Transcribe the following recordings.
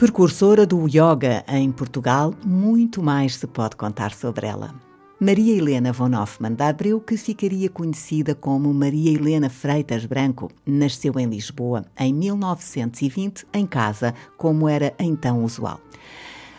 Precursora do yoga em Portugal, muito mais se pode contar sobre ela. Maria Helena von Hoffmann da Abreu, que ficaria conhecida como Maria Helena Freitas Branco, nasceu em Lisboa em 1920, em casa, como era então usual.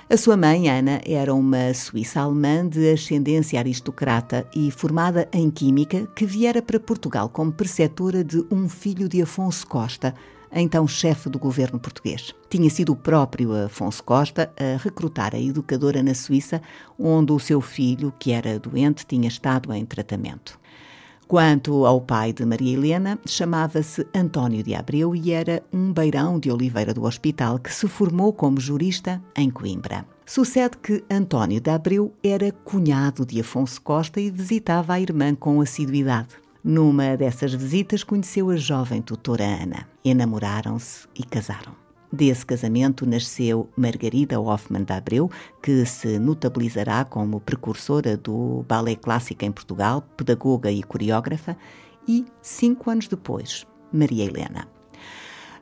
A sua mãe, Ana, era uma suíça alemã de ascendência aristocrata e formada em Química, que viera para Portugal como preceptora de um filho de Afonso Costa, então chefe do governo português. Tinha sido o próprio Afonso Costa a recrutar a educadora na Suíça, onde o seu filho, que era doente, tinha estado em tratamento. Quanto ao pai de Maria Helena, chamava-se António de Abreu e era um beirão de Oliveira do Hospital que se formou como jurista em Coimbra. Sucede que António de Abreu era cunhado de Afonso Costa e visitava a irmã com assiduidade. Numa dessas visitas, conheceu a jovem tutora Ana. Enamoraram-se e casaram. Desse casamento nasceu Margarida Hoffmann de Abreu, que se notabilizará como precursora do ballet clássico em Portugal, pedagoga e coreógrafa, e, cinco anos depois, Maria Helena.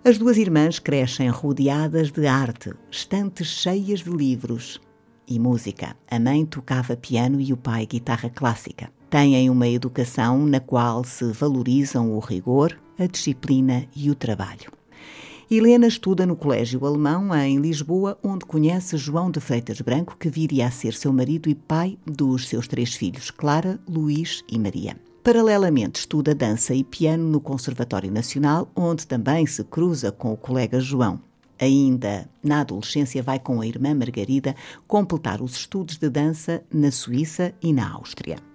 As duas irmãs crescem rodeadas de arte, estantes cheias de livros e música. A mãe tocava piano e o pai guitarra clássica têm uma educação na qual se valorizam o rigor, a disciplina e o trabalho. Helena estuda no Colégio Alemão em Lisboa, onde conhece João de Freitas Branco, que viria a ser seu marido e pai dos seus três filhos, Clara, Luís e Maria. Paralelamente, estuda dança e piano no Conservatório Nacional, onde também se cruza com o colega João. Ainda na adolescência, vai com a irmã Margarida completar os estudos de dança na Suíça e na Áustria.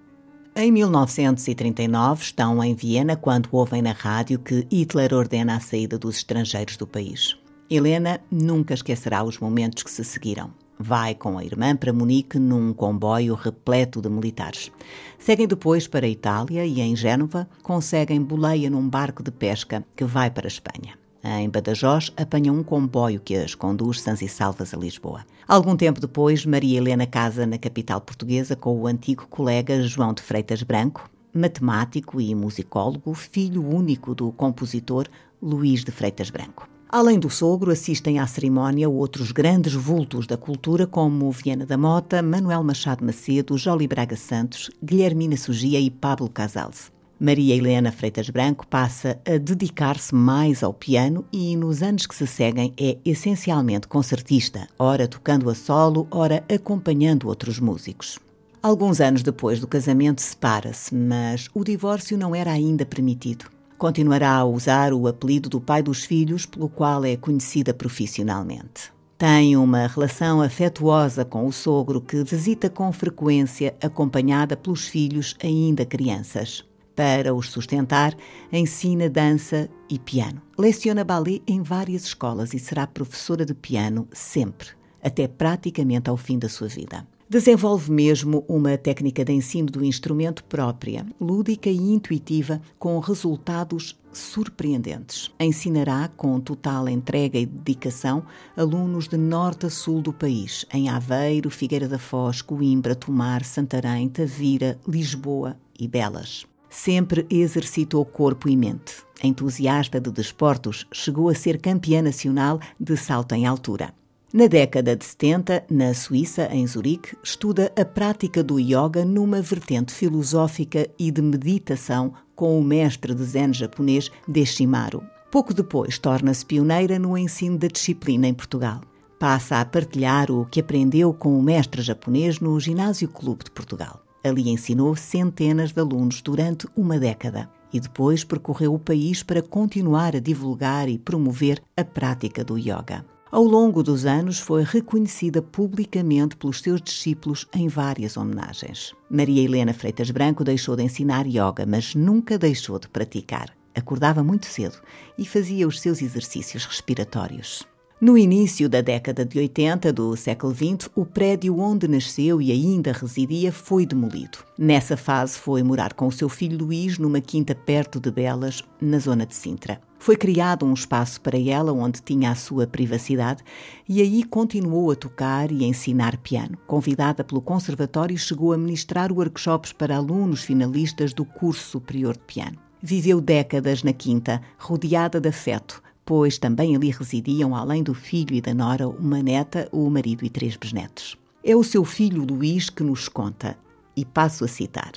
Em 1939 estão em Viena quando ouvem na rádio que Hitler ordena a saída dos estrangeiros do país. Helena nunca esquecerá os momentos que se seguiram. Vai com a irmã para Munique num comboio repleto de militares. Seguem depois para a Itália e em Génova conseguem boleia num barco de pesca que vai para a Espanha. Em Badajoz, apanham um comboio que as conduz sãs e salvas a Lisboa. Algum tempo depois, Maria Helena casa na capital portuguesa com o antigo colega João de Freitas Branco, matemático e musicólogo, filho único do compositor Luís de Freitas Branco. Além do sogro, assistem à cerimónia outros grandes vultos da cultura, como Viana da Mota, Manuel Machado Macedo, Jolie Braga Santos, Guilhermina Sugia e Pablo Casals. Maria Helena Freitas Branco passa a dedicar-se mais ao piano e, nos anos que se seguem, é essencialmente concertista, ora tocando a solo, ora acompanhando outros músicos. Alguns anos depois do casamento, separa-se, mas o divórcio não era ainda permitido. Continuará a usar o apelido do pai dos filhos, pelo qual é conhecida profissionalmente. Tem uma relação afetuosa com o sogro que visita com frequência, acompanhada pelos filhos ainda crianças. Para os sustentar, ensina dança e piano. Leciona ballet em várias escolas e será professora de piano sempre, até praticamente ao fim da sua vida. Desenvolve mesmo uma técnica de ensino do instrumento própria, lúdica e intuitiva, com resultados surpreendentes. Ensinará com total entrega e dedicação alunos de norte a sul do país, em Aveiro, Figueira da Foz, Coimbra, Tomar, Santarém, Tavira, Lisboa e Belas sempre exercitou corpo e mente. Entusiasta de desportos, chegou a ser campeã nacional de salto em altura. Na década de 70, na Suíça, em Zurique, estuda a prática do yoga numa vertente filosófica e de meditação com o mestre de Zen japonês Deshimaru. Pouco depois, torna-se pioneira no ensino da disciplina em Portugal. Passa a partilhar o que aprendeu com o mestre japonês no Ginásio Clube de Portugal. Ali ensinou centenas de alunos durante uma década e depois percorreu o país para continuar a divulgar e promover a prática do yoga. Ao longo dos anos, foi reconhecida publicamente pelos seus discípulos em várias homenagens. Maria Helena Freitas Branco deixou de ensinar yoga, mas nunca deixou de praticar. Acordava muito cedo e fazia os seus exercícios respiratórios. No início da década de 80 do século XX, o prédio onde nasceu e ainda residia foi demolido. Nessa fase, foi morar com o seu filho Luís numa quinta perto de Belas, na zona de Sintra. Foi criado um espaço para ela onde tinha a sua privacidade e aí continuou a tocar e ensinar piano. Convidada pelo conservatório, chegou a ministrar workshops para alunos finalistas do curso superior de piano. Viveu décadas na quinta, rodeada de afeto, pois também ali residiam, além do filho e da nora, uma neta, o marido e três bisnetos. É o seu filho Luís que nos conta, e passo a citar: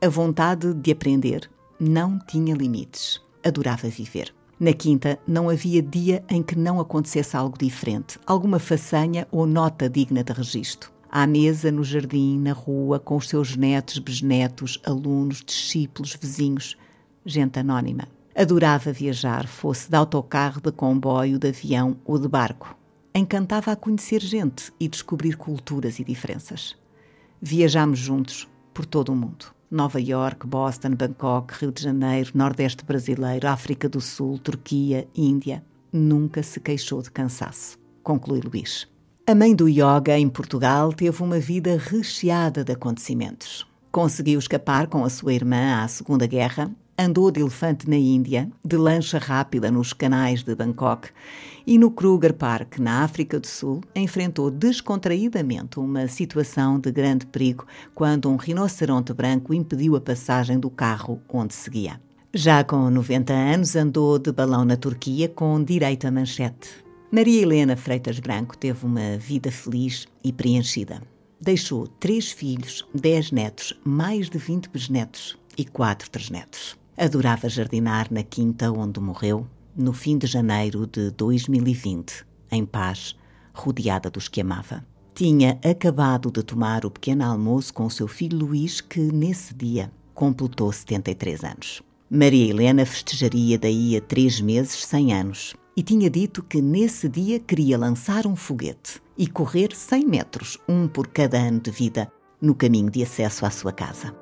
A vontade de aprender não tinha limites. Adorava viver. Na quinta, não havia dia em que não acontecesse algo diferente, alguma façanha ou nota digna de registro. À mesa, no jardim, na rua, com os seus netos, bisnetos, alunos, discípulos, vizinhos, gente anónima. Adorava viajar, fosse de autocarro, de comboio, de avião ou de barco. Encantava a conhecer gente e descobrir culturas e diferenças. Viajámos juntos por todo o mundo. Nova York, Boston, Bangkok, Rio de Janeiro, Nordeste brasileiro, África do Sul, Turquia, Índia. Nunca se queixou de cansaço, conclui Luís. A mãe do yoga em Portugal teve uma vida recheada de acontecimentos. Conseguiu escapar com a sua irmã à Segunda Guerra andou de elefante na Índia, de lancha rápida nos canais de Bangkok e no Kruger Park, na África do Sul, enfrentou descontraídamente uma situação de grande perigo quando um rinoceronte branco impediu a passagem do carro onde seguia. Já com 90 anos, andou de balão na Turquia com direito a manchete. Maria Helena Freitas Branco teve uma vida feliz e preenchida. Deixou três filhos, dez netos, mais de 20 bisnetos e quatro trisnetos. Adorava jardinar na quinta onde morreu, no fim de janeiro de 2020, em paz, rodeada dos que amava. Tinha acabado de tomar o pequeno almoço com o seu filho Luís, que nesse dia completou 73 anos. Maria Helena festejaria daí a três meses 100 anos e tinha dito que nesse dia queria lançar um foguete e correr 100 metros, um por cada ano de vida, no caminho de acesso à sua casa.